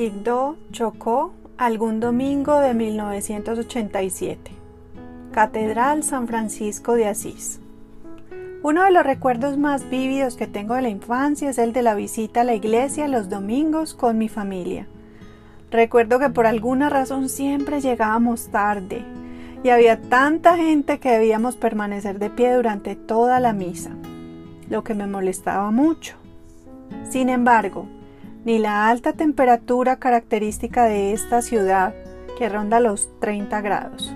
Quibdó, Chocó, algún domingo de 1987. Catedral San Francisco de Asís. Uno de los recuerdos más vívidos que tengo de la infancia es el de la visita a la iglesia los domingos con mi familia. Recuerdo que por alguna razón siempre llegábamos tarde y había tanta gente que debíamos permanecer de pie durante toda la misa, lo que me molestaba mucho. Sin embargo, ni la alta temperatura característica de esta ciudad, que ronda los 30 grados,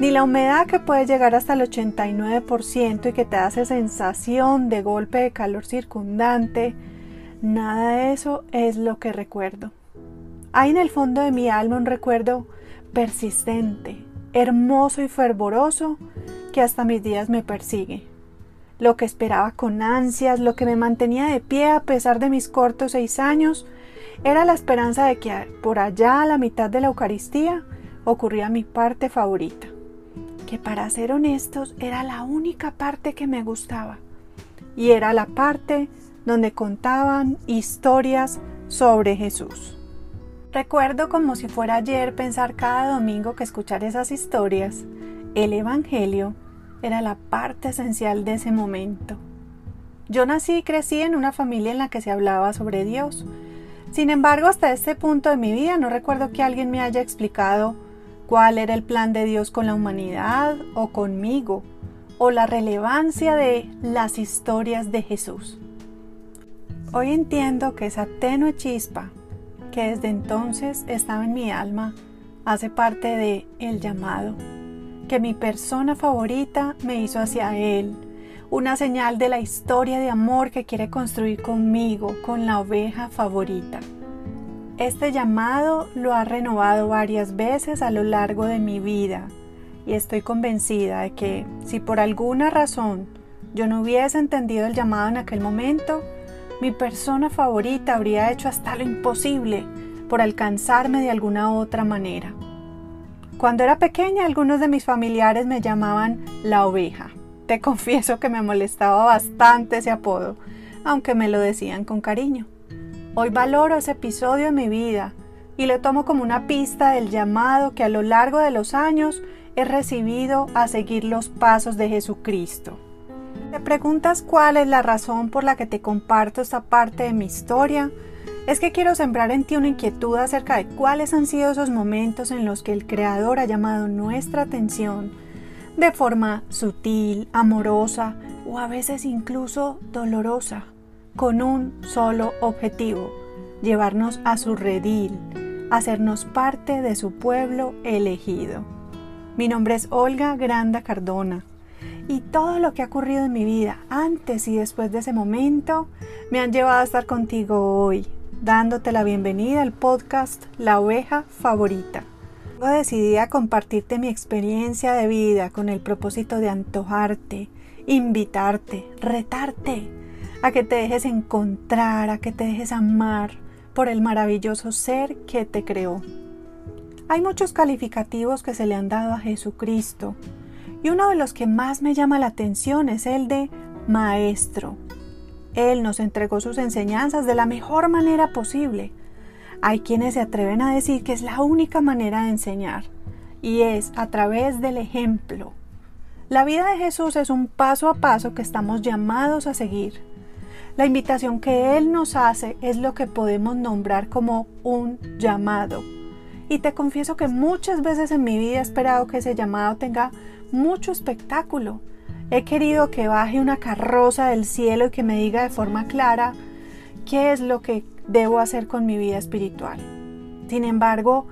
ni la humedad que puede llegar hasta el 89% y que te hace sensación de golpe de calor circundante, nada de eso es lo que recuerdo. Hay en el fondo de mi alma un recuerdo persistente, hermoso y fervoroso que hasta mis días me persigue lo que esperaba con ansias, lo que me mantenía de pie a pesar de mis cortos seis años, era la esperanza de que por allá a la mitad de la Eucaristía ocurría mi parte favorita, que para ser honestos era la única parte que me gustaba, y era la parte donde contaban historias sobre Jesús. Recuerdo como si fuera ayer pensar cada domingo que escuchar esas historias, el Evangelio era la parte esencial de ese momento. Yo nací y crecí en una familia en la que se hablaba sobre Dios. Sin embargo, hasta este punto de mi vida no recuerdo que alguien me haya explicado cuál era el plan de Dios con la humanidad o conmigo, o la relevancia de las historias de Jesús. Hoy entiendo que esa tenue chispa que desde entonces estaba en mi alma hace parte de el llamado que mi persona favorita me hizo hacia Él, una señal de la historia de amor que quiere construir conmigo, con la oveja favorita. Este llamado lo ha renovado varias veces a lo largo de mi vida y estoy convencida de que si por alguna razón yo no hubiese entendido el llamado en aquel momento, mi persona favorita habría hecho hasta lo imposible por alcanzarme de alguna otra manera. Cuando era pequeña, algunos de mis familiares me llamaban la oveja. Te confieso que me molestaba bastante ese apodo, aunque me lo decían con cariño. Hoy valoro ese episodio en mi vida y lo tomo como una pista del llamado que a lo largo de los años he recibido a seguir los pasos de Jesucristo. ¿Te preguntas cuál es la razón por la que te comparto esta parte de mi historia? Es que quiero sembrar en ti una inquietud acerca de cuáles han sido esos momentos en los que el Creador ha llamado nuestra atención de forma sutil, amorosa o a veces incluso dolorosa, con un solo objetivo, llevarnos a su redil, hacernos parte de su pueblo elegido. Mi nombre es Olga Granda Cardona y todo lo que ha ocurrido en mi vida antes y después de ese momento me han llevado a estar contigo hoy dándote la bienvenida al podcast La oveja favorita. Decidí a compartirte mi experiencia de vida con el propósito de antojarte, invitarte, retarte a que te dejes encontrar, a que te dejes amar por el maravilloso ser que te creó. Hay muchos calificativos que se le han dado a Jesucristo y uno de los que más me llama la atención es el de Maestro. Él nos entregó sus enseñanzas de la mejor manera posible. Hay quienes se atreven a decir que es la única manera de enseñar, y es a través del ejemplo. La vida de Jesús es un paso a paso que estamos llamados a seguir. La invitación que Él nos hace es lo que podemos nombrar como un llamado. Y te confieso que muchas veces en mi vida he esperado que ese llamado tenga mucho espectáculo, He querido que baje una carroza del cielo y que me diga de forma clara qué es lo que debo hacer con mi vida espiritual. Sin embargo,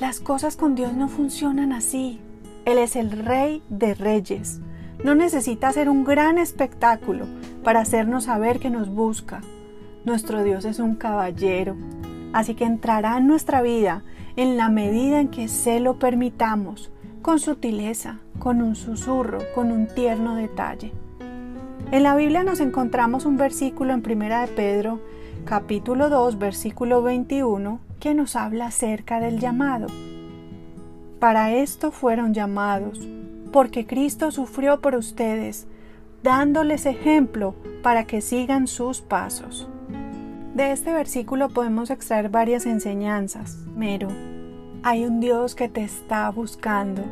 las cosas con Dios no funcionan así. Él es el rey de reyes. No necesita hacer un gran espectáculo para hacernos saber que nos busca. Nuestro Dios es un caballero, así que entrará en nuestra vida en la medida en que se lo permitamos con sutileza, con un susurro, con un tierno detalle. En la Biblia nos encontramos un versículo en Primera de Pedro, capítulo 2, versículo 21, que nos habla acerca del llamado. Para esto fueron llamados, porque Cristo sufrió por ustedes, dándoles ejemplo para que sigan sus pasos. De este versículo podemos extraer varias enseñanzas. Mero, hay un Dios que te está buscando.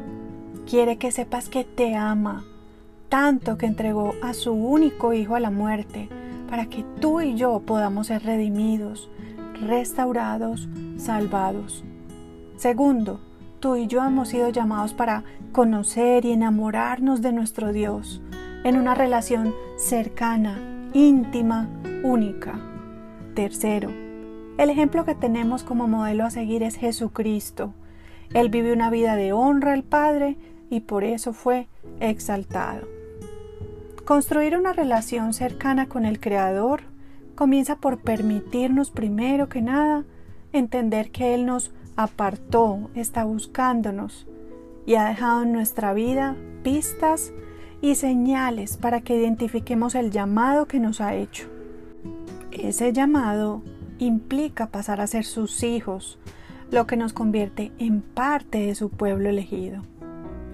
Quiere que sepas que te ama, tanto que entregó a su único Hijo a la muerte, para que tú y yo podamos ser redimidos, restaurados, salvados. Segundo, tú y yo hemos sido llamados para conocer y enamorarnos de nuestro Dios en una relación cercana, íntima, única. Tercero, el ejemplo que tenemos como modelo a seguir es Jesucristo. Él vive una vida de honra al Padre y por eso fue exaltado. Construir una relación cercana con el Creador comienza por permitirnos primero que nada entender que Él nos apartó, está buscándonos y ha dejado en nuestra vida pistas y señales para que identifiquemos el llamado que nos ha hecho. Ese llamado implica pasar a ser sus hijos, lo que nos convierte en parte de su pueblo elegido.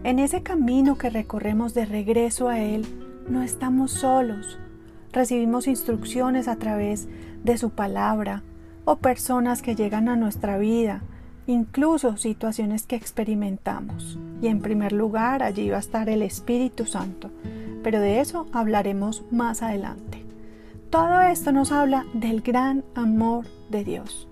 En ese camino que recorremos de regreso a Él, no estamos solos. Recibimos instrucciones a través de su palabra o personas que llegan a nuestra vida, incluso situaciones que experimentamos. Y en primer lugar, allí va a estar el Espíritu Santo, pero de eso hablaremos más adelante. Todo esto nos habla del gran amor de Dios.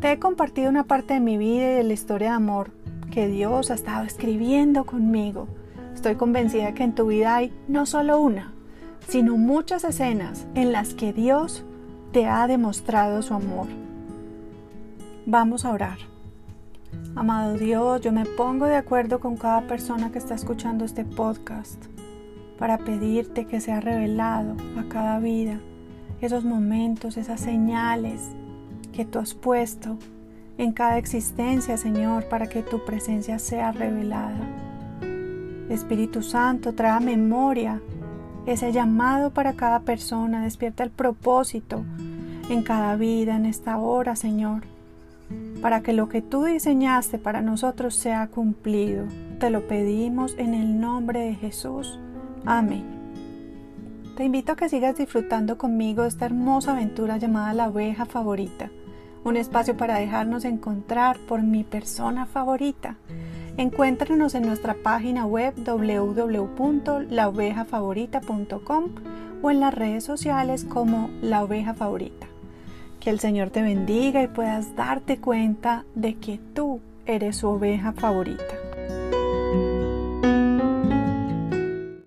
Te he compartido una parte de mi vida y de la historia de amor que Dios ha estado escribiendo conmigo. Estoy convencida que en tu vida hay no solo una, sino muchas escenas en las que Dios te ha demostrado su amor. Vamos a orar. Amado Dios, yo me pongo de acuerdo con cada persona que está escuchando este podcast para pedirte que sea revelado a cada vida esos momentos, esas señales que tú has puesto en cada existencia, Señor, para que tu presencia sea revelada. Espíritu Santo, trae memoria ese llamado para cada persona, despierta el propósito en cada vida, en esta hora, Señor, para que lo que tú diseñaste para nosotros sea cumplido. Te lo pedimos en el nombre de Jesús. Amén. Te invito a que sigas disfrutando conmigo esta hermosa aventura llamada La oveja favorita, un espacio para dejarnos encontrar por mi persona favorita. Encuéntranos en nuestra página web www.laovejafavorita.com o en las redes sociales como La Oveja Favorita. Que el Señor te bendiga y puedas darte cuenta de que tú eres su oveja favorita.